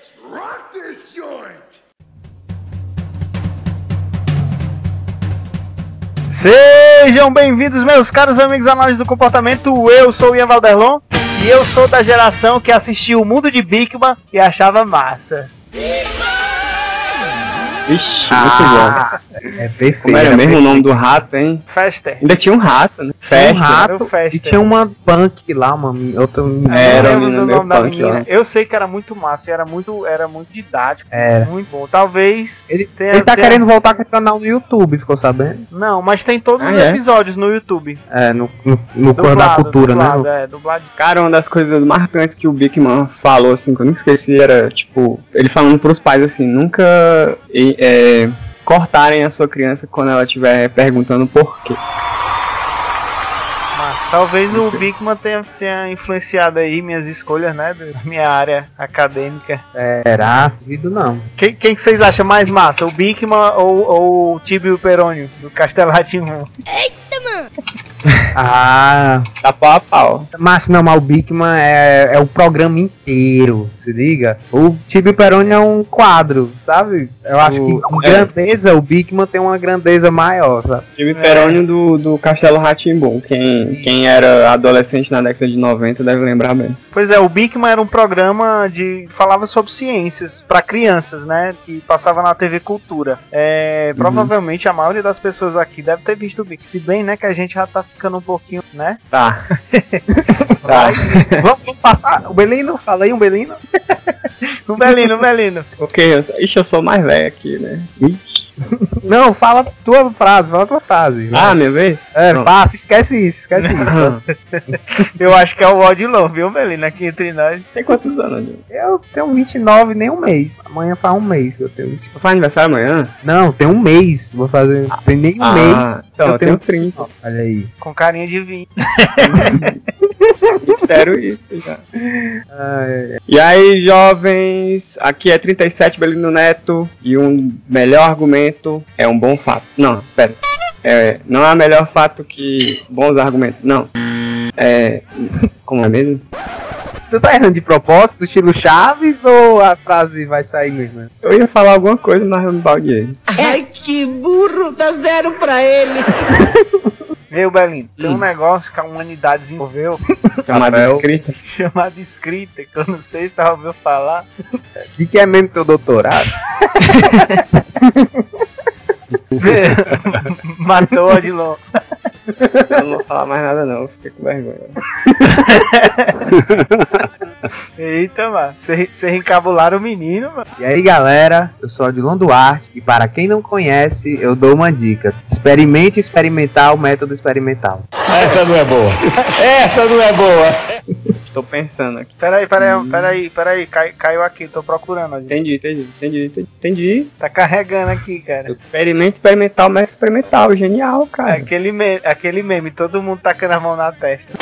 Let's rock this joint! Sejam bem-vindos, meus caros amigos análises do comportamento. Eu sou o Ian Valderlon e eu sou da geração que assistiu o Mundo de Bigman e achava massa. Ixi, Ah, é muito bom. perfeito. Como era é mesmo o nome do rato, hein? Fester. Ainda tinha um rato, né? Festa. um rato Era o Fester. e tinha uma punk lá, uma outra menina. Eu Era, menina meio nome da menina. lá. Eu sei que era muito massa, e era muito, era muito didático, Era. muito bom. Talvez Ele, tenha- ele tá tenha- querendo voltar com o canal no YouTube, ficou sabendo? Não, mas tem todos Ah, os é? episódios no YouTube. É, no, no, no Cor da Cultura, dublado, né? É, dublado. Cara, uma das coisas marcantes que o Bigman falou, assim, que eu nunca esqueci, era, tipo, ele falando pros pais, assim, nunca e- é, cortarem a sua criança quando ela estiver perguntando por quê. Mas talvez o Bigman tenha, tenha influenciado aí minhas escolhas, né? Da minha área acadêmica. Será? Duvido não. Quem, quem que vocês acham mais massa? O Bigman ou, ou o Tibio Perônio, do Castelo Ratimum? Ah, Tá pau a pau. mas não, mas o Bigman é, é o programa inteiro, se liga? O Tibio Peroni é um quadro, sabe? Eu acho que O- com é. grandeza, o Bigman tem uma grandeza maior, sabe? Time Perônio do, do Castelo Ratimbum. Quem, quem era adolescente na década de 90 deve lembrar bem. Pois é, o Bigman era um programa de. falava sobre ciências para crianças, né? Que passava na TV Cultura. É, Provavelmente a maioria das pessoas aqui deve ter visto o Bigman. Se bem, né, que a gente já tá ficando um pouquinho, né? Tá. tá. Vamos, vamos passar. O Belino, fala aí um Belino. O Belino, o Belino. ok, eu, ixi, eu sou mais velho aqui, né? Ixi. Não, fala tua frase, fala tua frase. Ah, minha vez? é, passa, esquece isso, esquece isso. Eu acho que é o Odilon, viu, Belino? Aqui entre nós. Tem quantos anos, Diogo? Eu tenho 29 nem um mês. Amanhã faz um mês que eu tenho 29. Tu faz aniversário amanhã? Não, tem um mês. Vou fazer. Tem nem um Ah, mês. então, eu eu tenho tenho 30. Olha aí. Com carinha de vinho. Sério isso já. Ai, E aí, jovens, aqui é 37 Belino Neto e um melhor argumento é um bom fato. Não, espera. É, não é melhor fato que bons argumentos. Não. É. Como é mesmo? Tu tá errando de propósito, estilo Chaves, ou a frase vai sair mesmo? Eu ia falar alguma coisa, mas eu me baldeei. Ai, que burro, dá zero pra ele. Viu, Belino? Tem um negócio que a humanidade desenvolveu Rafael. escrita. chamado escrita, que eu não sei se já ouviu falar. De que é mesmo teu doutorado? Matou Odilon. Eu não vou falar mais nada, não. Eu fiquei com vergonha. Eita, mano. Você encabularam o menino, mano. E aí, galera, eu sou Odilon Duarte e para quem não conhece, eu dou uma dica. Experimente experimentar o método experimental. Essa não é boa. Essa não é boa. Estou pensando aqui. Peraí, peraí, peraí, peraí. Cai, caiu aqui, tô procurando. Odilon. Entendi, entendi, entendi, entendi. entendi. Tá carregando aqui, cara. Experimento experimental, método experimental. Genial, cara. Aquele meme, aquele meme, todo mundo tacando a mão na testa.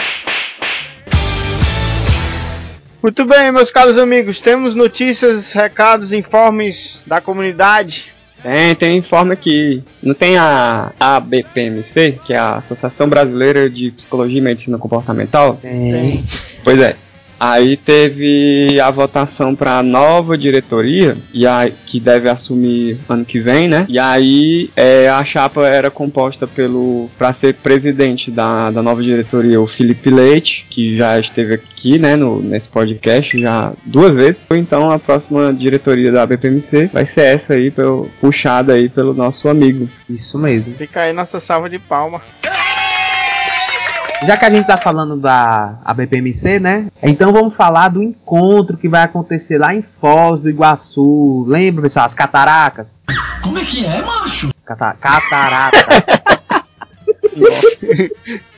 Muito bem, meus caros amigos, temos notícias, recados, informes da comunidade. Tem, tem informe aqui. Não tem a ABPMC, que é a Associação Brasileira de Psicologia e Medicina Comportamental? Tem. Pois é. Aí teve a votação para a nova diretoria, e aí, que deve assumir ano que vem, né? E aí é, a chapa era composta pelo para ser presidente da, da nova diretoria o Felipe Leite, que já esteve aqui, né, no, nesse podcast já duas vezes. Então a próxima diretoria da BPMC vai ser essa aí, pelo, puxada aí pelo nosso amigo. Isso mesmo. Fica aí nossa salva de palma. Já que a gente tá falando da ABPMC, né? Então vamos falar do encontro que vai acontecer lá em Foz do Iguaçu. Lembra, pessoal? As cataracas. Como é que é, macho? Cata catarata.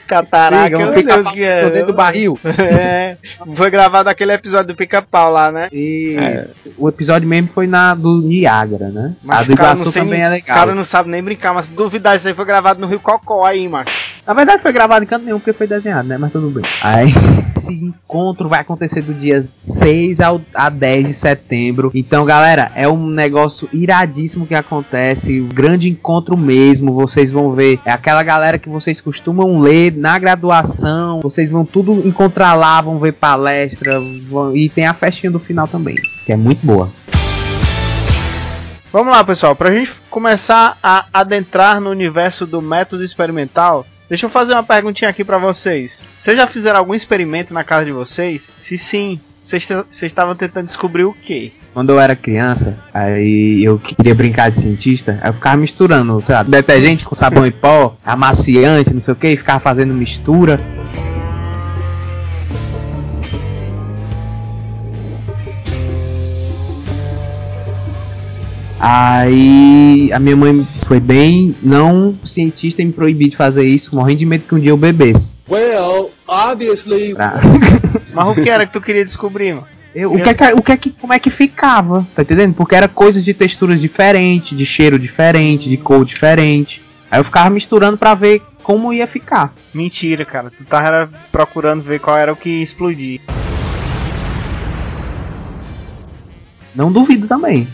Cataraca, Liga, eu um sei o que é. dentro do barril. É, foi gravado aquele episódio do pica-pau lá, né? Isso. O episódio mesmo foi na do Niágara, né? Mas a do o cara Iguaçu não também nem- é O legal. cara não sabe nem brincar, mas se duvidar, isso aí foi gravado no Rio Cocó aí, macho. Na verdade foi gravado em canto nenhum porque foi desenhado, né? Mas tudo bem. Aí esse encontro vai acontecer do dia 6 ao, a 10 de setembro. Então, galera, é um negócio iradíssimo que acontece. Um grande encontro mesmo. Vocês vão ver. É aquela galera que vocês costumam ler na graduação. Vocês vão tudo encontrar lá, vão ver palestra. vão- e tem a festinha do final também. Que é muito boa. Vamos lá, pessoal. Pra gente começar a adentrar no universo do método experimental, deixa eu fazer uma perguntinha aqui pra vocês. Vocês já fizeram algum experimento na casa de vocês? Se sim, vocês estavam tentando descobrir o quê? Quando eu era criança, aí eu queria brincar de cientista, aí eu ficava misturando, sei lá, detergente com sabão em pó, amaciante, não sei o que, e ficava fazendo mistura. Aí a minha mãe foi bem não cientista e me proibiu de fazer isso, morrendo de medo que um dia eu bebesse. Well, obviously, Pra- Mas o que era que tu queria descobrir, mano? Eu- o que é que, o que é que, como é que ficava, tá entendendo? Porque era coisas de texturas diferentes, de cheiro diferente, de cor diferente. Aí eu ficava misturando pra ver como ia ficar. Mentira, cara. Tu tava procurando ver qual era o que ia explodir. Não duvido também.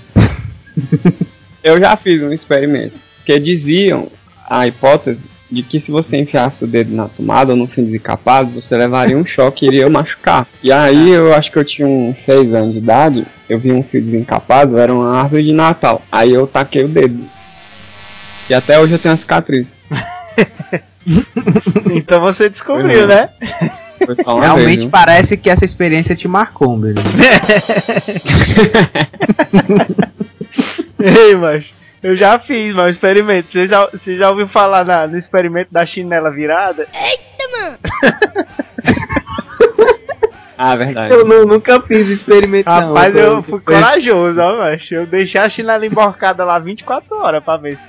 Eu já fiz um experimento que diziam a hipótese de que se você enfiasse o dedo na tomada ou no fio desencapado, você levaria um choque e iria machucar. E aí eu acho que eu tinha uns 6 anos de idade, eu vi um fio desencapado, era uma árvore de Natal. Aí eu taquei o dedo. E até hoje eu tenho uma cicatriz. Então você descobriu, né? Realmente vez, parece que essa experiência te marcou, meu. Ei, macho. Eu já fiz, mas o experimento. Você já, você já ouviu falar na- no experimento da chinela virada? Ah, verdade. Eu nu- nunca fiz experimento não. Rapaz, tô- eu fui corajoso, ó, macho. Eu deixei a chinela emborcada lá 24 horas pra ver. se-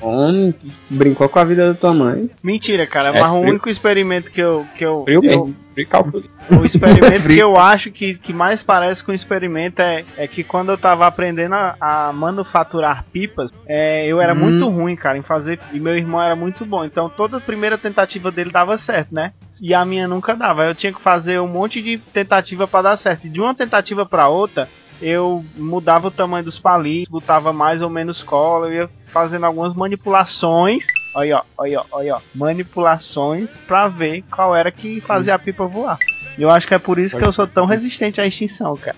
Homem, brincou com a vida da tua mãe. Mentira, cara. É mas o único experimento que eu. Que eu, Frio eu- calculei. o experimento que eu acho que, que mais parece com o experimento é, é que quando eu tava aprendendo a, a manufaturar pipas, é, eu era Hum. muito ruim, cara, em fazer. E meu irmão era muito bom. Então toda a primeira tentativa dele dava certo, né? E a minha nunca dava. Eu tinha que fazer um monte de tentativa pra dar certo. E de uma tentativa pra outra, eu mudava o tamanho dos palitos, botava mais ou menos cola, eu ia fazendo algumas manipulações. Olha, ó, olha, ó, olha, ó, manipulações pra ver qual era que fazia a pipa voar. Eu acho que é por isso que eu sou tão resistente à extinção, cara.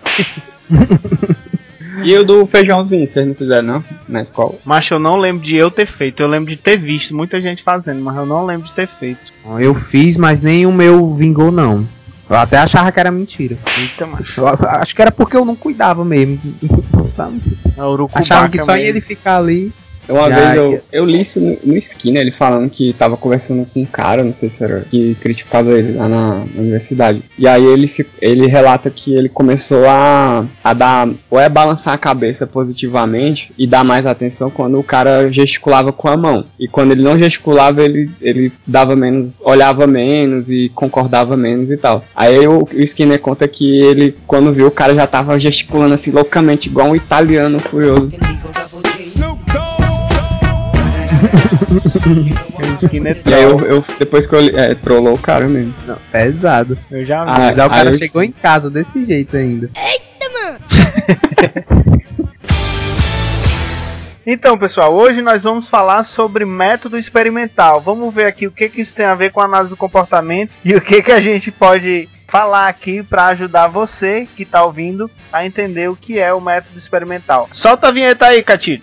E o do feijãozinho, vocês não fizeram não? Na escola? Mas eu não lembro de eu ter feito, eu lembro de ter visto muita gente fazendo, mas eu não lembro de ter feito. Eu fiz, mas nem o meu vingou não. Eu até achava que era mentira. Eita, macho. Eu acho que era porque eu não cuidava mesmo. É Achava que só mesmo. ele ficar ali. Uma vez eu, eu li isso no, no Skinner, ele falando que tava conversando com um cara, não sei se era, que criticava ele lá na, na universidade. E aí ele, ele relata que ele começou a, a dar, ou é balançar a cabeça positivamente e dar mais atenção quando o cara gesticulava com a mão. E quando ele não gesticulava, ele, ele dava menos, olhava menos e concordava menos e tal. Aí o, o Skinner conta que ele, quando viu, o cara já tava gesticulando assim loucamente, igual um italiano furioso. O Skinner E aí eu, troll. eu- depois que eu li- é, trollou o cara mesmo. Não, pesado. eu já vi. Ah, Daí o cara aí eu- chegou em casa desse jeito ainda. Então, pessoal, hoje nós vamos falar sobre método experimental. Vamos ver aqui o que, que isso tem a ver com a análise do comportamento e o que, que a gente pode falar aqui para ajudar você que está ouvindo a entender o que é o método experimental. Solta a vinheta aí, Catilho.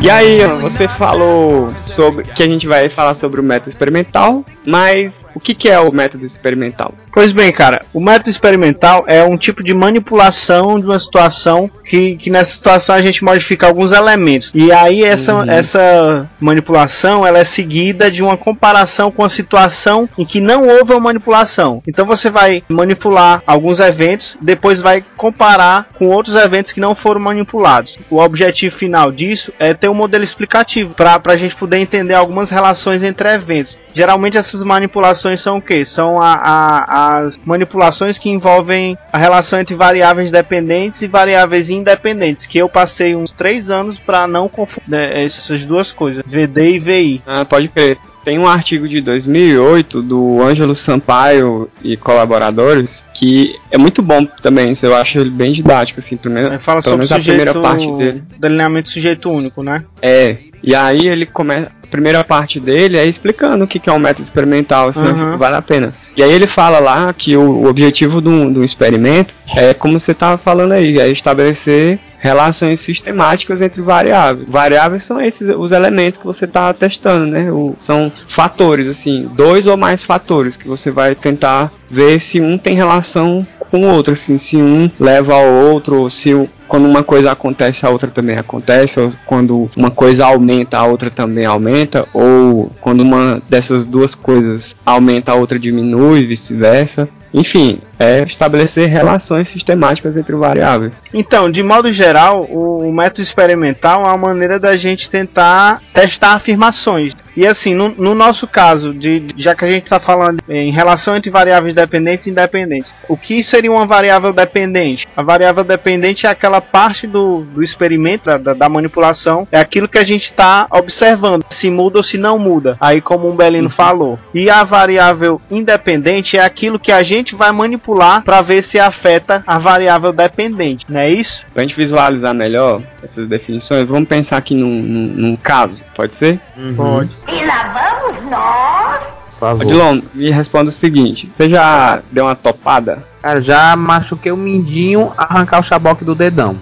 E aí, você falou sobre que a gente vai falar sobre o método experimental, mas o que, que é o método experimental? Pois bem, cara, o método experimental é um tipo de manipulação de uma situação que, que nessa situação a gente modifica alguns elementos. E aí essa, essa manipulação ela é seguida de uma comparação com a situação em que não houve uma manipulação. Então você vai manipular alguns eventos, depois vai comparar com outros eventos que não foram manipulados. O objetivo final disso é ter um modelo explicativo para a gente poder entender algumas relações entre eventos. Geralmente essas manipulações são o que? São a- a- as manipulações que envolvem a relação entre variáveis dependentes e variáveis independentes, que eu passei uns três anos para não confundir né, essas duas coisas, VD e VI. Ah, pode crer. Tem um artigo de 2008 do Ângelo Sampaio e colaboradores que é muito bom também. Eu acho ele bem didático, assim, primeiro, Ele fala pelo sobre menos a primeira parte dele. delineamento sujeito único, né? É. E aí ele começa. A primeira parte dele é explicando o que que é um método experimental, assim, Uhum. vale a pena. E aí ele fala lá que o, o objetivo do, do experimento é, como você estava falando aí, é estabelecer relações sistemáticas entre variáveis. Variáveis são esses os elementos que você está testando, né? O- são fatores, assim, dois ou mais fatores que você vai tentar ver se um tem relação com o outro, assim, se um leva ao outro, ou se o- quando uma coisa acontece, a outra também acontece, ou quando uma coisa aumenta, a outra também aumenta, ou quando uma dessas duas coisas aumenta, a outra diminui, vice-versa. Enfim, é estabelecer relações sistemáticas entre variáveis. Então, de modo geral, o, método experimental é uma maneira da gente tentar testar afirmações. E assim, no, no nosso caso, de, já que a gente está falando em relação entre variáveis dependentes e independentes, o que seria uma variável dependente? A variável dependente é aquela parte do, do experimento, da, da- da manipulação, é aquilo que a gente está observando, se muda ou se não muda. Aí, como o Belino falou. E a variável independente é aquilo que a gente vai manipular para ver se afeta a variável dependente, não é isso? Pra gente visualizar melhor essas definições, vamos pensar aqui num, num- num caso, pode ser? Pode. E lá vamos nós. Por favor. Odilon, me responda o seguinte: você já deu uma topada? Cara, já machuquei o mindinho, arrancar o chaboque do dedão.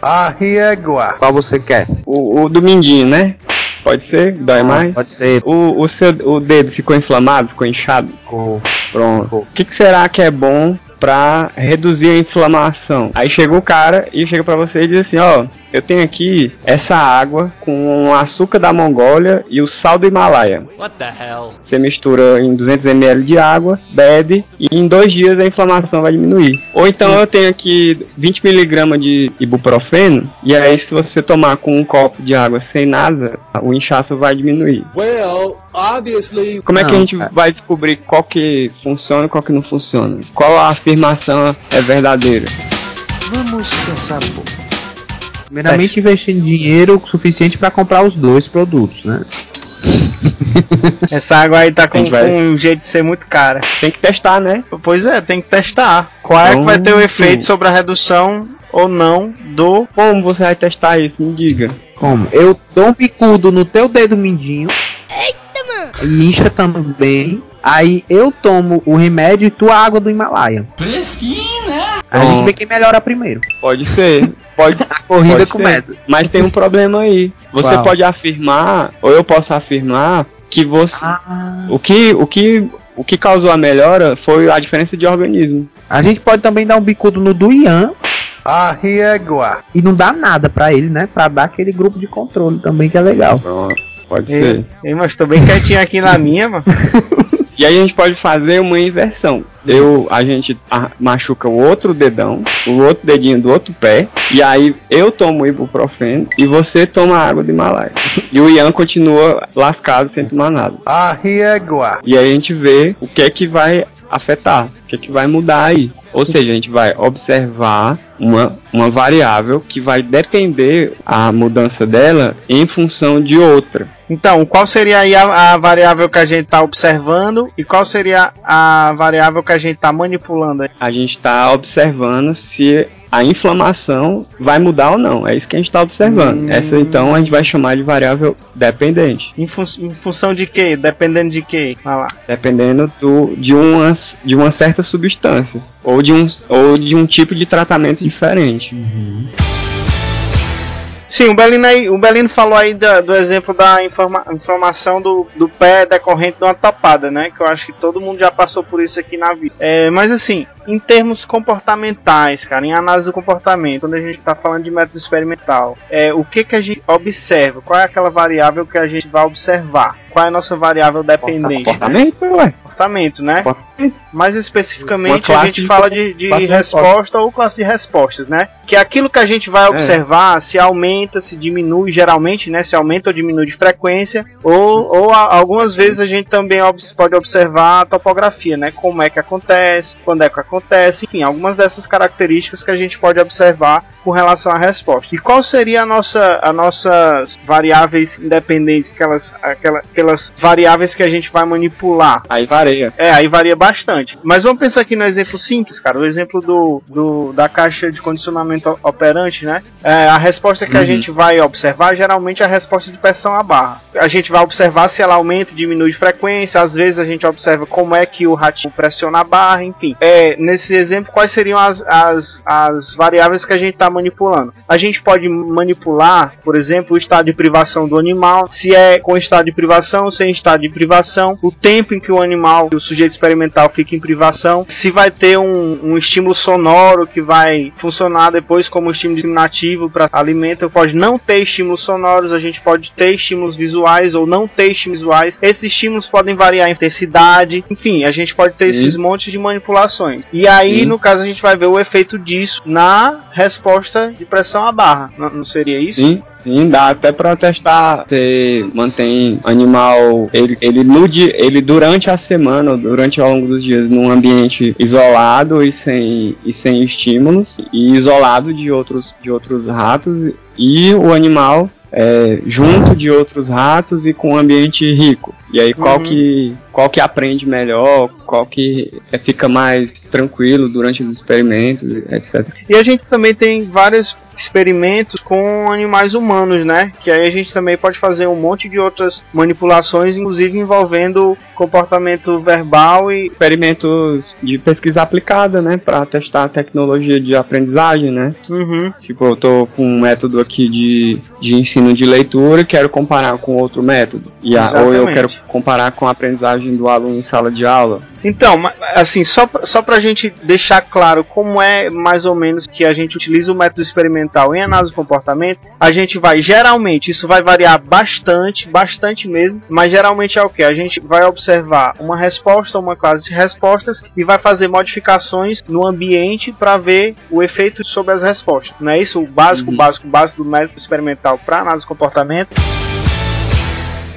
Arriégua. Qual você quer? O, o do mindinho, né? Pode ser? Dói mais? Pode ser. O, o seu o dedo ficou inflamado, ficou inchado? Ficou. Pronto. O que, que será que é bom pra reduzir a inflamação? Aí chega o cara e chega pra você e diz assim: Ó, eu tenho aqui essa água com o açúcar da Mongólia e o sal do Himalaia. What the hell? Você mistura em 200 ml de água, bebe e em dois dias a inflamação vai diminuir. Ou então eu tenho aqui 20 mg de ibuprofeno e aí se você tomar com um copo de água sem nada, o inchaço vai diminuir. Well, obviously, Como é que a Não, gente cara. vai descobrir qual que funciona e qual que não funciona? Qual a afirmação é verdadeira? Vamos pensar um pouco. Primeiramente, investindo dinheiro suficiente para comprar os dois produtos, né? Essa água aí tá com, vai- com um jeito de ser muito cara. Tem que testar, né? Pois é, tem que testar. Qual é que vai ter o efeito sobre a redução ou não do. Como você vai testar isso? Me diga. Como? Eu dou um bicudo no teu dedo mindinho. E incha também. Aí eu tomo o remédio e tu a água do Himalaia. Fresquinho, né? Aí a gente vê quem melhora primeiro. Pode ser. Pode, A corrida Pode ser. começa. Mas tem um problema aí. Você Qual? pode afirmar, ou eu posso afirmar, que você. Ah. O que, o que, o que causou a melhora foi a diferença de organismo. A gente pode também dar um bicudo no do Ian Arriégua. e não dá nada pra ele, né? Pra dar aquele grupo de controle também que é legal. Pronto. Pode Ei, ser. ei, mas tô bem quietinho aqui na minha, mano. E aí a gente pode fazer uma inversão. Eu, a gente a- machuca o outro dedão, o outro dedinho do outro pé, e aí eu tomo ibuprofeno e você toma água de Himalaia. E o Ian continua lascado sem tomar nada. Arriégua. E aí a gente vê o que é que vai afetar, o que é que vai mudar aí. Ou seja, a gente vai observar uma, uma variável que vai depender a mudança dela em função de outra. Então, qual seria aí a, a variável que a gente tá observando e qual seria a variável que a gente tá manipulando? A gente está observando se a inflamação vai mudar ou não. É isso que a gente está observando. Hum. Essa então a gente vai chamar de variável dependente. Em, fun- em função de quê? Dependendo de quê? Vai lá. Dependendo do, de, uma, de uma certa substância. Ou de, um, ou de um tipo de tratamento diferente. Sim, o Belino, aí, o Belino falou aí da- do exemplo da informa- informação do, do pé decorrente de uma tapada, né? Que eu acho que todo mundo já passou por isso aqui na vida. É, mas assim, em termos comportamentais, cara, em análise do comportamento, quando a gente tá falando de método experimental, é, o que que a gente observa? Qual é aquela variável que a gente vai observar? Qual é a nossa variável dependente? Comportamento, ué. Comportamento, né? Comportamento. Mais especificamente, a gente de- fala de, de de resposta ou classe de respostas, né? Que é aquilo que a gente vai observar se aumenta, se diminui, geralmente, né? Se aumenta ou diminui de frequência, ou, ou a- algumas vezes a gente também pode observar a topografia, né? Como é que acontece, quando é que acontece, enfim, algumas dessas características que a gente pode observar com relação à resposta. E qual seria a nossa, a nossas variáveis independentes, aquelas, aquela, aquelas variáveis que a gente vai manipular? Aí varia. É, aí varia bastante. Mas vamos pensar aqui no exemplo simples, cara. O exemplo do, do- da caixa de condicionamento operante, né? É, a resposta que a Uhum. gente vai observar geralmente é a resposta de pressão à barra. A gente vai observar se ela aumenta diminui de frequência. Às vezes a gente observa como é que o ratinho pressiona a barra, enfim. É, nesse exemplo, quais seriam as, as, as variáveis que a gente está manipulando? A gente pode manipular, por exemplo, o estado de privação do animal, se é com estado de privação, sem estado de privação, o tempo em que o animal, o sujeito experimental fica em privação, se vai ter um, um estímulo sonoro que vai funcionar depois como estímulo discriminativo para alimento, pode não ter estímulos sonoros, a gente pode ter estímulos visuais ou não ter estímulos visuais. Esses estímulos podem variar em intensidade, enfim, a gente pode ter esses montes de manipulações. E aí, no caso, a gente vai ver o efeito disso na resposta de pressão à barra. Não, não seria isso? Sim, sim, dá até pra testar. Você mantém animal, ele, ele, no dia, ele durante a semana, durante ao longo dos dias, num ambiente isolado e sem, e sem estímulos, e isolado de outros, de outros ratos, e o animal é, junto de outros ratos e com um ambiente rico. E aí qual Uhum. que qual que aprende melhor, qual que é, fica mais tranquilo durante os experimentos, etc. E a gente também tem vários experimentos com animais humanos, né? Que aí a gente também pode fazer um monte de outras manipulações, inclusive envolvendo comportamento verbal e Experimentos de pesquisa aplicada, né, para testar a tecnologia de aprendizagem, né? Uhum. Tipo, eu tô com um método aqui de, de ensino de leitura e quero comparar com outro método. E a, ou eu quero comparar com a aprendizagem do aluno em sala de aula. Então, assim, só pra, só pra gente deixar claro como é mais ou menos que a gente utiliza o método experimental em análise do comportamento, a gente vai, geralmente, isso vai variar bastante, bastante mesmo, mas geralmente é o que? A gente vai observar uma resposta, uma classe de respostas e vai fazer modificações no ambiente para ver o efeito sobre as respostas. Não é isso? O básico, Uhum. básico, básico do método experimental para análise do comportamento.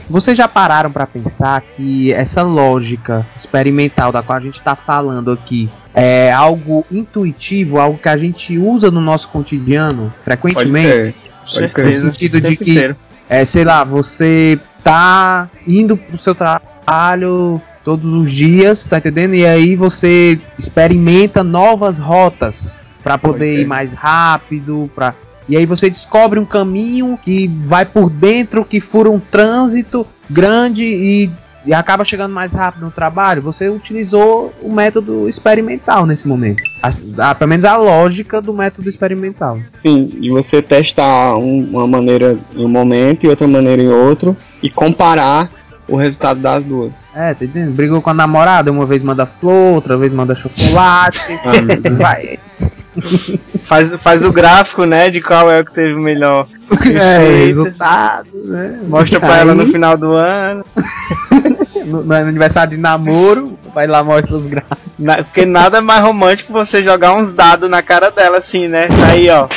Vocês já pararam pra pensar que essa lógica experimental da qual a gente tá falando aqui é algo intuitivo, algo que a gente usa no nosso cotidiano Pode frequentemente? Pode Certeza. crer. No sentido de que inteiro. é, sei lá, você tá indo pro seu trabalho todos os dias, tá entendendo? E aí você experimenta novas rotas pra poder Pode ir mais rápido, para e aí você descobre um caminho que vai por dentro, que fura um trânsito grande e, e acaba chegando mais rápido no trabalho. Você utilizou o método experimental nesse momento. As- a- pelo menos a lógica do método experimental. Sim, de você testar um- uma maneira em um momento e outra maneira em outro e comparar o resultado das duas. É, tá entendendo? Brigou com a namorada, uma vez manda flor, outra vez manda chocolate. vai. Faz, faz o gráfico, né, de qual é o que teve o melhor É, resultado, né? Mostra pra Aí, ela no final do ano. no, no aniversário de namoro, vai lá mostra os gráficos. Na- porque nada mais romântico que você jogar uns dados na cara dela, assim, né? Aí, ó.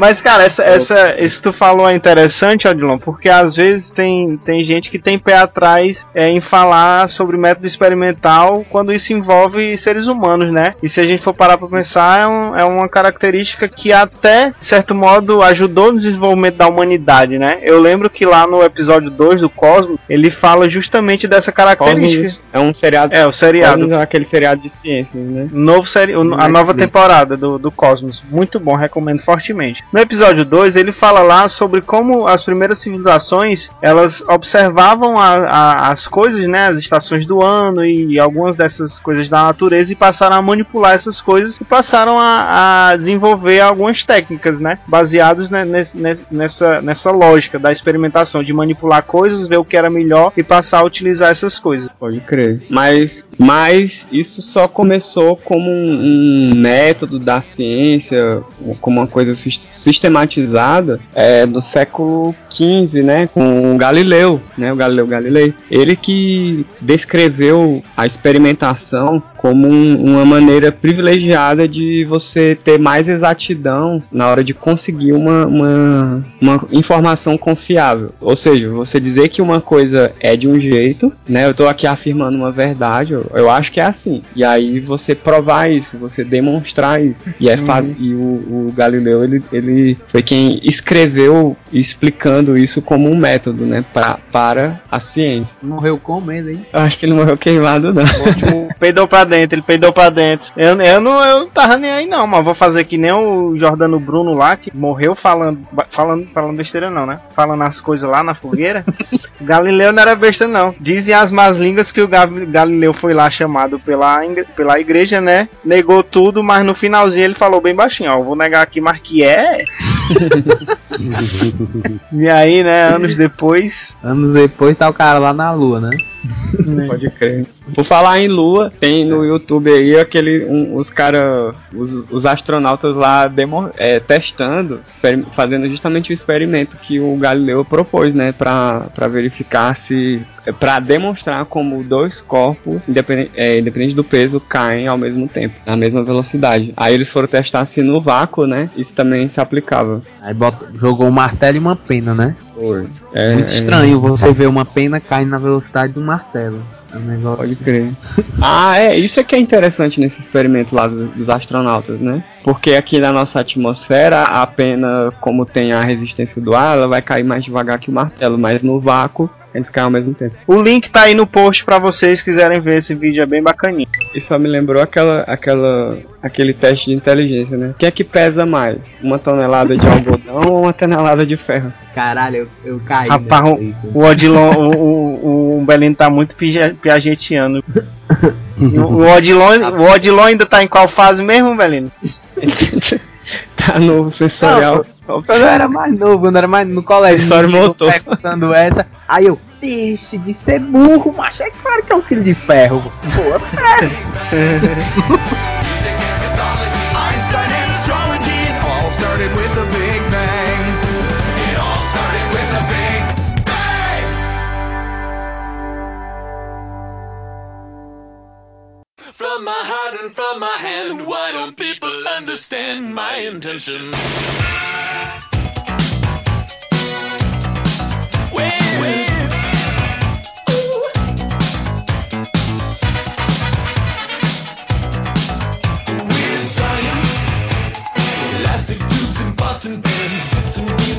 Mas, cara, essa, essa, isso que tu falou é interessante, Odilon, porque às vezes tem, tem gente que tem pé atrás é, em falar sobre método experimental quando isso envolve seres humanos, né? E se a gente for parar pra pensar, é, um- é uma característica que até, de certo modo, ajudou no desenvolvimento da humanidade, né? Eu lembro que lá no episódio 2 do Cosmo, ele fala justamente dessa característica. Cosmos é um seriado. É, o seriado. Cosmos é aquele seriado de ciências, né? Novo série, o- a nova Netflix. temporada do, do Cosmos. Muito bom, recomendo fortemente. No episódio 2, ele fala lá sobre como as primeiras civilizações elas observavam a, a, as coisas, né, as estações do ano e, algumas dessas coisas da natureza e passaram a manipular essas coisas e passaram a, a desenvolver algumas técnicas, né, baseadas né, nesse, nessa, nessa lógica da experimentação de manipular coisas, ver o que era melhor e passar a utilizar essas coisas. Pode crer. Mas, mas isso só começou como um, um método da ciência, como uma coisa sistematizada é, do século XV, né, com o Galileu, né, o Galileu Galilei. Ele que descreveu a experimentação como um, uma maneira privilegiada de você ter mais exatidão na hora de conseguir uma, uma, uma informação confiável. Ou seja, você dizer que uma coisa é de um jeito, né? Eu estou aqui afirmando uma verdade, eu, eu, acho que é assim. E aí você provar isso, você demonstrar isso. E, é uhum. e o, o Galileu, ele, ele foi quem escreveu explicando isso como um método, né? Pra, para a ciência. Morreu comendo, hein? Eu acho que ele morreu queimado, não. Ótimo, peidou pra dentro, ele peidou pra dentro. Eu, eu, não, eu não tava nem aí não, mas vou fazer que nem o Jordano Bruno lá, que morreu falando, falando, falando besteira não, né? Falando as coisas lá na fogueira. Galileu não era besta não. Dizem as más línguas que o Galileu foi lá chamado pela, pela igreja, né? Negou tudo, mas no finalzinho ele falou bem baixinho, ó, vou negar aqui, mas que é... e aí, né, anos depois... Anos depois tá o cara lá na lua, né? Pode crer. Por falar em lua, tem no YouTube aí aquele um, os cara, os, os, astronautas lá demo, é, testando, fazendo justamente o experimento que o Galileu propôs, né, para verificar se é, para demonstrar como dois corpos, independente, é, independente do peso, caem ao mesmo tempo, na mesma velocidade. Aí eles foram testar se no vácuo, né, isso também se aplicava. Aí botou, jogou um martelo e uma pena, né? Foi. É, Muito é. estranho você ver uma pena caindo na velocidade do martelo. É um negócio... Pode crer. ah, é, isso é que é interessante nesse experimento lá dos, dos astronautas, né? Porque aqui na nossa atmosfera, a pena, como tem a resistência do ar, ela vai cair mais devagar que o martelo, mas no vácuo eles caem ao mesmo tempo. O link tá aí no post para vocês quiserem ver esse vídeo, é bem bacaninho. Isso só me lembrou aquela, aquela, aquele teste de inteligência, né? O que é que pesa mais? Uma tonelada de algodão ou uma tonelada de ferro? Caralho, eu, eu caí. Rapaz, o, o Odilon, o, o, o Belém tá muito piagetiano. o, Odilon, o Odilon ainda tá em qual fase mesmo, Belino? tá no sensorial. Não, quando eu era mais novo, quando eu era mais no colégio, motor. perguntando essa, aí eu, deixe de ser burro, mas é claro que é um quilo de ferro. Pô, é From my heart and from my hand, why don't people understand my intention?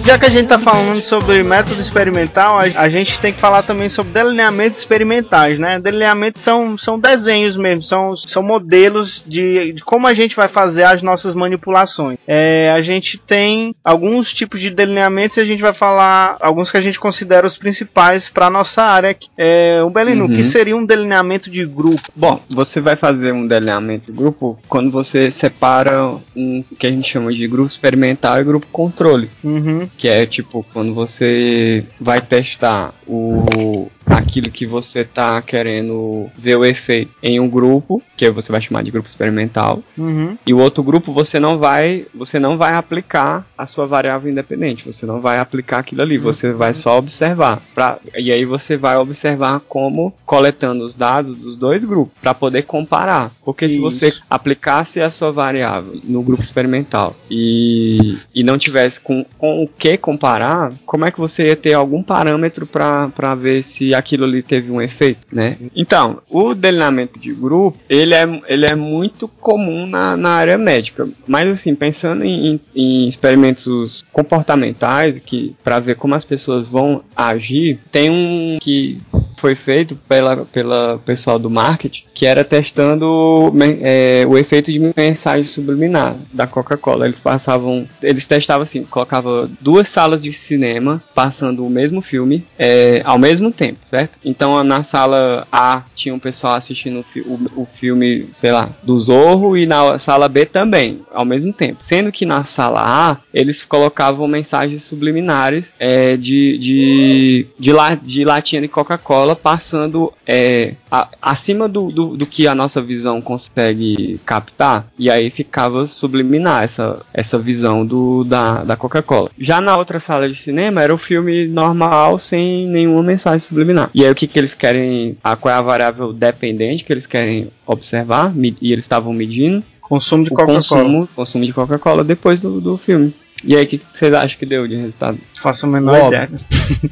Já que a gente está falando sobre método experimental, a, gente tem que falar também sobre delineamentos experimentais, né? Delineamentos são, são desenhos mesmo, são, são modelos de, de como a gente vai fazer as nossas manipulações. É, a gente tem alguns tipos de delineamentos e a gente vai falar alguns que a gente considera os principais para nossa área. É, o Belinu, uhum. que seria um delineamento de grupo? Bom, você vai fazer um delineamento de grupo quando você separa um que a gente chama de grupo experimental e grupo controle. Uhum. Que é tipo quando você vai testar o aquilo que você tá querendo ver o efeito em um grupo, que você vai chamar de grupo experimental, uhum. e o outro grupo você não vai, você não vai aplicar a sua variável independente, você não vai aplicar aquilo ali, você uhum. vai só observar. Pra, e aí você vai observar como coletando os dados dos dois grupos para poder comparar. Porque Isso. se você aplicasse a sua variável no grupo experimental e, e não tivesse com, com o que comparar, como é que você ia ter algum parâmetro para ver se aquilo ali teve um efeito, né? Então, o delineamento de grupo, ele é, ele é muito comum na, na área médica, mas assim, pensando em, em experimentos comportamentais, que para ver como as pessoas vão agir, tem um que foi feito pela, pela pessoal do marketing, que era testando é, o efeito de mensagem subliminar da Coca-Cola. Eles passavam, eles testavam assim, colocava duas salas de cinema passando o mesmo filme é, ao mesmo tempo, certo? Então na sala A tinha um pessoal assistindo o- o filme, sei lá, do Zorro e na sala B também, ao mesmo tempo. Sendo que na sala A eles colocavam mensagens subliminares é, de, de, de, la, de latinha de Coca-Cola passando é, a- acima do, do, do que a nossa visão consegue captar. E aí ficava subliminar essa, essa visão do, da, da Coca-Cola. Já na outra sala de cinema era o filme normal sem nenhuma mensagem subliminar. E aí o que, que eles querem, a, qual é a variável dependente que eles querem observar, e eles estavam medindo Consumo de Coca-Cola. consumo, consumo de Coca-Cola depois do, do filme. E aí, o que vocês acham que deu de resultado? Faço a menor Óbvio. ideia.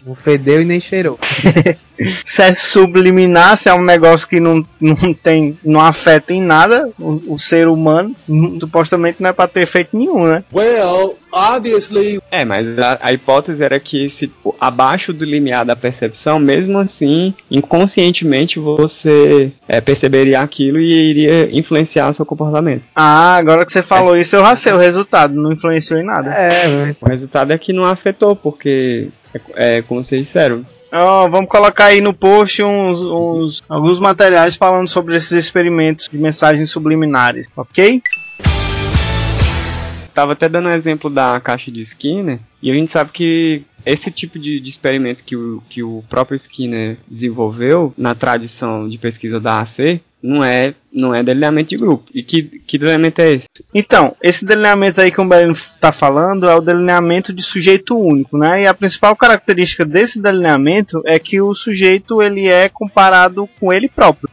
Não fedeu e nem cheirou. Se é subliminar, se é um negócio que não, não tem, não afeta em nada o, o ser humano, hum, supostamente não é pra ter efeito nenhum, né? Well, obviously, É, mas a, a hipótese era que se tipo, abaixo do limiar da percepção, mesmo assim, inconscientemente você é, perceberia aquilo e iria influenciar o seu comportamento. Ah, agora que você falou isso, eu já sei o resultado, não influenciou em nada. É, O resultado é que não afetou, porque, é, é, como vocês disseram, Ó, vamos colocar aí no post uns, uns- alguns materiais falando sobre esses experimentos de mensagens subliminares, ok? Tava até dando um exemplo da caixa de Skinner, e a gente sabe que esse tipo de, de experimento que o, que o próprio Skinner desenvolveu na tradição de pesquisa da AC não é, não é delineamento de grupo. E que, que delineamento é esse? Então, esse delineamento aí que o Belino está falando é o delineamento de sujeito único, né? E a principal característica desse delineamento é que o sujeito ele é comparado com ele próprio.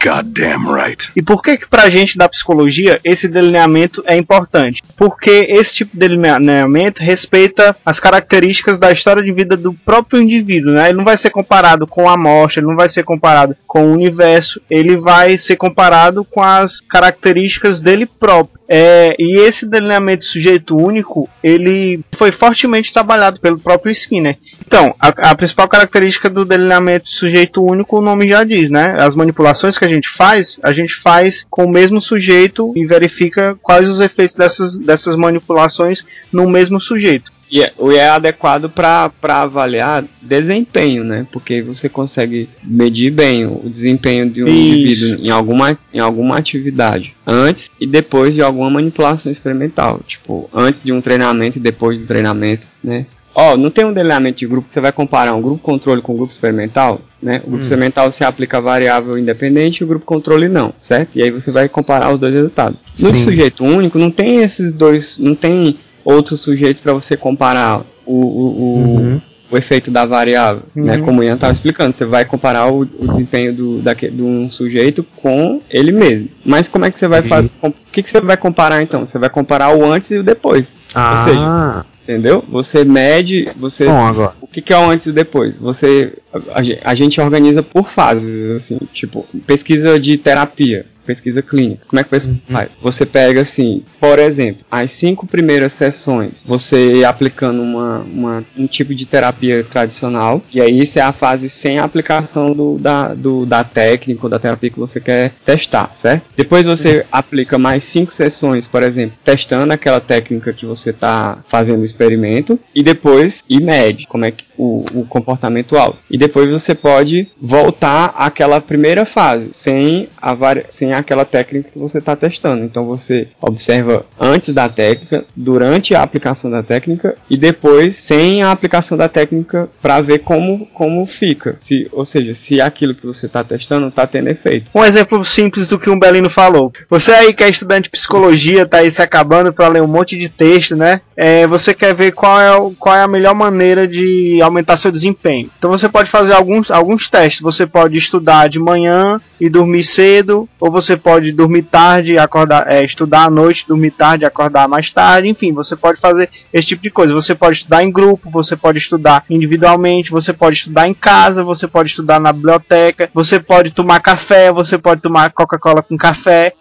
Goddamn right. E por que que pra gente da psicologia esse delineamento é importante? Porque esse tipo de delineamento respeita as características da história de vida do próprio indivíduo, né? Ele não vai ser comparado com a amostra, ele não vai ser comparado com o universo, ele vai ser comparado com as características dele próprio. É, e esse delineamento de sujeito único, ele foi fortemente trabalhado pelo próprio Skinner. Então, a, a principal característica do delineamento de sujeito único, o nome já diz, né? As manipulações que a gente faz, a gente faz com o mesmo sujeito e verifica quais os efeitos dessas, dessas manipulações no mesmo sujeito. E é, e é adequado para avaliar desempenho, né? Porque você consegue medir bem o desempenho de um Isso. indivíduo em alguma, em alguma atividade, antes e depois de alguma manipulação experimental. Tipo, antes de um treinamento e depois do treinamento, né? Ó, não tem um delineamento de grupo que você vai comparar um grupo controle com um grupo experimental, né? O grupo experimental você aplica a variável independente e o grupo controle não, certo? E aí você vai comparar os dois resultados. No Sim. sujeito único não tem esses dois, não tem outros sujeitos para você comparar o, o, o, Uhum. o efeito da variável, né? Uhum. Como o Ian estava explicando, você vai comparar o, o desempenho do, daque- de um sujeito com ele mesmo. Mas como é que você vai Sim. fazer? O que, que você vai comparar então? Você vai comparar o antes e o depois. Ou seja, Ah, entendeu? Você mede, você bom agora. o que, que é o antes e o depois? Você a, a gente organiza por fases, assim, tipo pesquisa de terapia, pesquisa clínica. Como é que você faz? Você pega assim, por exemplo, as cinco primeiras sessões, você aplicando uma, uma- um tipo de terapia tradicional, e aí isso é a fase sem a aplicação do, da, do, da técnica ou da terapia que você quer testar, certo? Depois você aplica mais cinco sessões, por exemplo, testando aquela técnica que você está fazendo o experimento, e depois e mede como é que o, o comportamento alto. E depois você pode voltar àquela primeira fase, sem, a sem aquela técnica que você está testando. Então você observa antes da técnica, durante a aplicação da técnica e depois sem a aplicação da técnica para ver como, como fica. Se, ou seja, se aquilo que você está testando está tendo efeito. Um exemplo simples do que o Belino falou. Você aí que é estudante de psicologia, tá aí se acabando para ler um monte de texto, né? É, você quer ver qual é, qual é a melhor maneira de aumentar seu desempenho. Então você pode fazer alguns, alguns testes. Você pode estudar de manhã e dormir cedo, ou você pode dormir tarde, acordar, é, estudar à noite, dormir tarde, acordar mais tarde. Enfim, você pode fazer esse tipo de coisa. Você pode estudar em grupo, você pode estudar individualmente, você pode estudar em casa, você pode estudar na biblioteca, você pode tomar café, você pode tomar Coca-Cola com café.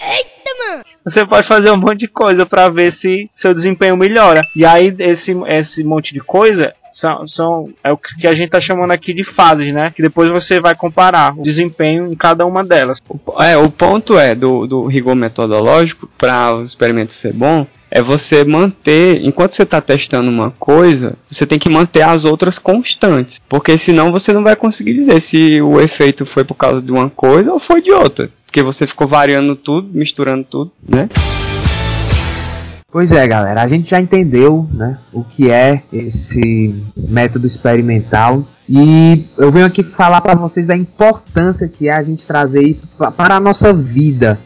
Você pode fazer um monte de coisa para ver se seu desempenho melhora. E aí esse, esse monte de coisa São, são é o que a gente tá chamando aqui de fases, né? Que depois você vai comparar o desempenho em cada uma delas. É, o ponto é do, do rigor metodológico para os experimentos ser bom é você manter, enquanto você está testando uma coisa, você tem que manter as outras constantes, porque senão você não vai conseguir dizer se o efeito foi por causa de uma coisa ou foi de outra, porque você ficou variando tudo, misturando tudo, né? Pois é, galera, a gente já entendeu, né, o que é esse método experimental e eu venho aqui falar para vocês da importância que é a gente trazer isso para a nossa vida.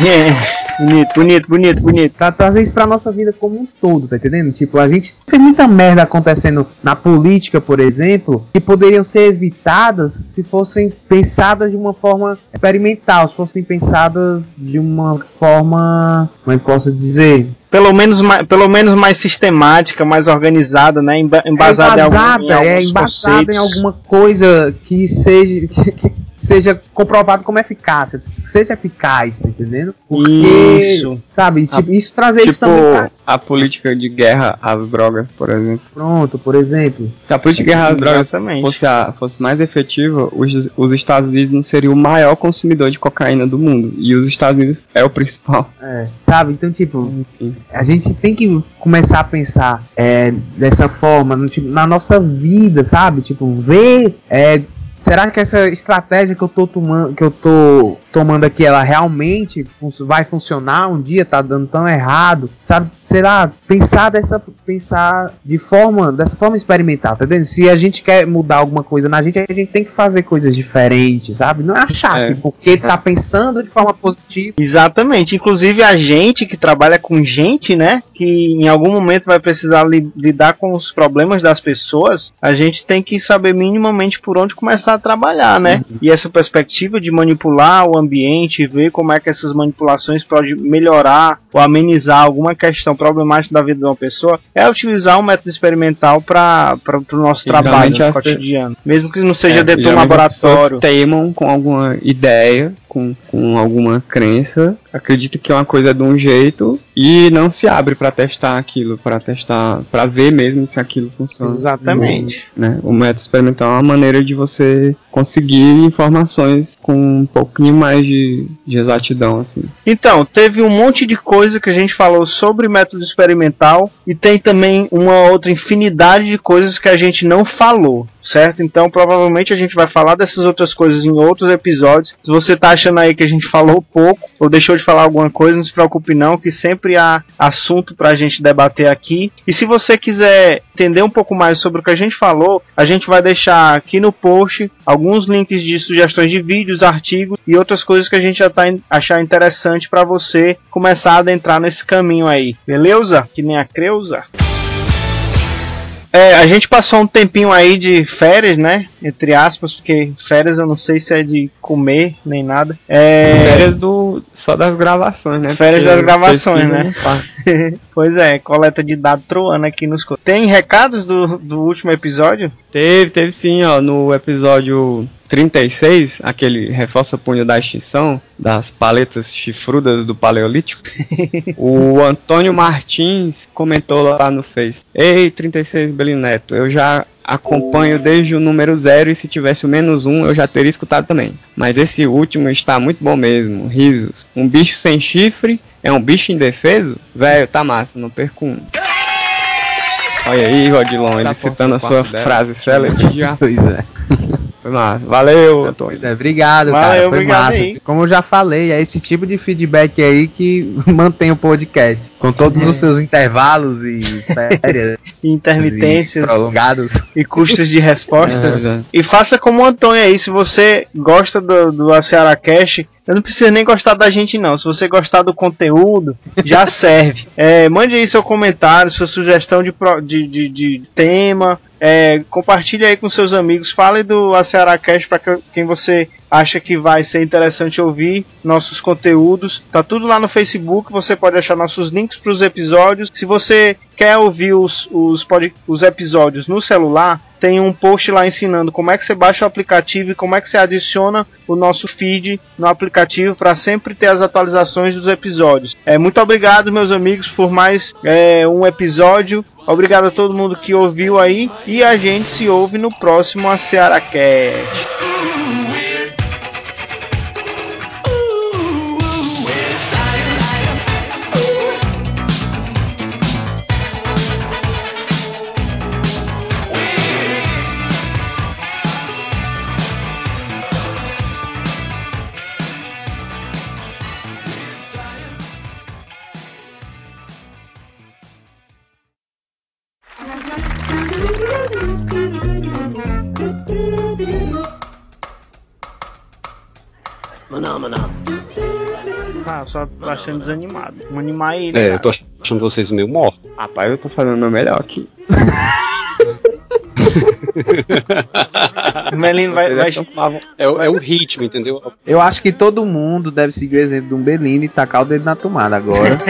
É. Bonito, bonito, bonito, bonito. Pra trazer isso pra nossa vida como um todo, tá entendendo? Tipo, a gente tem muita merda acontecendo na política, por exemplo, que poderiam ser evitadas se fossem pensadas de uma forma experimental, se fossem pensadas de uma forma, como é que posso dizer? Pelo menos, mais, pelo menos mais sistemática, mais organizada, né? Embasada, é embasada, em, algum, em é embasada em alguma coisa que seja que, seja comprovado como eficácia, seja eficaz, tá entendendo? Porque, isso. sabe, tipo, isso trazer tipo, isso também pra... a política de guerra às drogas, por exemplo. Pronto, por exemplo. Se a política de guerra às drogas fosse, a, fosse mais efetiva, os, os Estados Unidos não seriam o maior consumidor de cocaína do mundo. E os Estados Unidos é o principal. É, sabe? Então, tipo, Enfim. a gente tem que começar a pensar é, dessa forma, no, tipo, na nossa vida, sabe? Tipo, ver é, será que essa estratégia que eu tô tomando, que eu tô tomando aqui, ela realmente fun vai funcionar um dia, tá dando tão errado, sabe? Será pensar dessa, pensar de forma, dessa forma experimental, tá entendendo? Se a gente quer mudar alguma coisa na gente, a gente tem que fazer coisas diferentes, sabe? Não é achar é. que porque tá pensando de forma positiva. Exatamente. Inclusive a gente que trabalha com gente, né? Que em algum momento vai precisar li lidar com os problemas das pessoas, a gente tem que saber minimamente por onde começar a trabalhar, né? Uhum. E essa perspectiva de manipular o ambiente ver como é que essas manipulações podem melhorar ou amenizar alguma questão problemática da vida de uma pessoa é utilizar um método experimental para o nosso trabalho no cotidiano. Mesmo que não seja é, dentro de um laboratório. Teimam com alguma ideia com, com alguma crença, acredita que é uma coisa de um jeito e não se abre para testar aquilo, para testar, para ver mesmo se aquilo funciona. Exatamente. Né? O método experimental é uma maneira de você conseguir informações com um pouquinho mais de, de exatidão, assim. Então, teve um monte de coisa que a gente falou sobre método experimental e tem também uma outra infinidade de coisas que a gente não falou, certo? Então, provavelmente a gente vai falar dessas outras coisas em outros episódios. Se você achando achando aí que a gente falou pouco ou deixou de falar alguma coisa, não se preocupe não, que sempre há assunto para a gente debater aqui. E se você quiser entender um pouco mais sobre o que a gente falou, a gente vai deixar aqui no post alguns links de sugestões de vídeos, artigos e outras coisas que a gente já tá achar interessante para você começar a adentrar nesse caminho aí. Beleza? Que nem a Creuza. É, a gente passou um tempinho aí de férias, né? Entre aspas, porque férias eu não sei se é de comer nem nada. É... Férias do. só das gravações, né? Férias porque das gravações, né? pois é, coleta de dados troando aqui nos. Tem recados do, do último episódio? Teve, teve sim, ó. No episódio 36, aquele reforça punho da extinção das paletas chifrudas do Paleolítico, o Antônio Martins comentou lá no Face: Ei, 36 Belineto, eu já acompanho desde o número zero e se tivesse o menos um eu já teria escutado também. Mas esse último está muito bom mesmo. Risos. Um bicho sem chifre é um bicho indefeso? Velho, tá massa, não perco um. Olha aí, Rodilon, ele citando a sua frase célebre. Pois é. Foi massa. Valeu, Antônio. É, obrigado, Valeu, cara. Foi obrigado massa. Aí. Como eu já falei, é esse tipo de feedback aí que mantém o podcast. Com todos é. os seus intervalos e férias. intermitências. E prolongados. E custos de respostas. É, e faça como o Antônio aí. Se você gosta do, do Aceara Cash, eu não preciso nem gostar da gente, não. Se você gostar do conteúdo, já serve. É, mande aí seu comentário, sua sugestão de, de, de, de tema. É, compartilhe aí com seus amigos. Fale do Aceara Cash para quem você acha que vai ser interessante ouvir nossos conteúdos. Tá tudo lá no Facebook, você pode achar nossos links para os episódios. Se você quer ouvir os, os, pod, os episódios no celular, tem um post lá ensinando como é que você baixa o aplicativo e como é que você adiciona o nosso feed no aplicativo para sempre ter as atualizações dos episódios. É, muito obrigado, meus amigos, por mais é, um episódio. Obrigado a todo mundo que ouviu aí e a gente se ouve no próximo A Ceará Tá, só tô achando desanimado. Vamos animar ele. É, cara. eu tô achando vocês meio mortos. Rapaz, eu tô fazendo o meu melhor aqui. O Melino vai, vai, É, é o ritmo, entendeu? Eu acho que todo mundo deve seguir o exemplo de um Belino e tacar o dedo na tomada agora.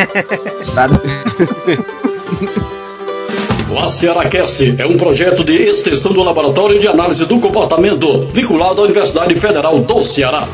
O ACERACast é um projeto de extensão do Laboratório de Análise do Comportamento, vinculado à Universidade Federal do Ceará.